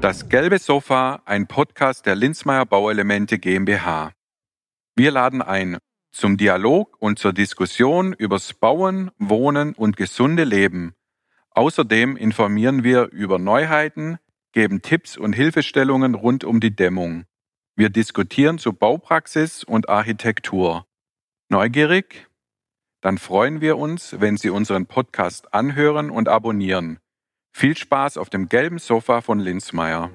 Das gelbe Sofa, ein Podcast der Linzmeier Bauelemente GmbH. Wir laden ein zum Dialog und zur Diskussion übers Bauen, Wohnen und gesunde Leben. Außerdem informieren wir über Neuheiten, geben Tipps und Hilfestellungen rund um die Dämmung. Wir diskutieren zu Baupraxis und Architektur. Neugierig? Dann freuen wir uns, wenn Sie unseren Podcast anhören und abonnieren. Viel Spaß auf dem gelben Sofa von Linzmeier.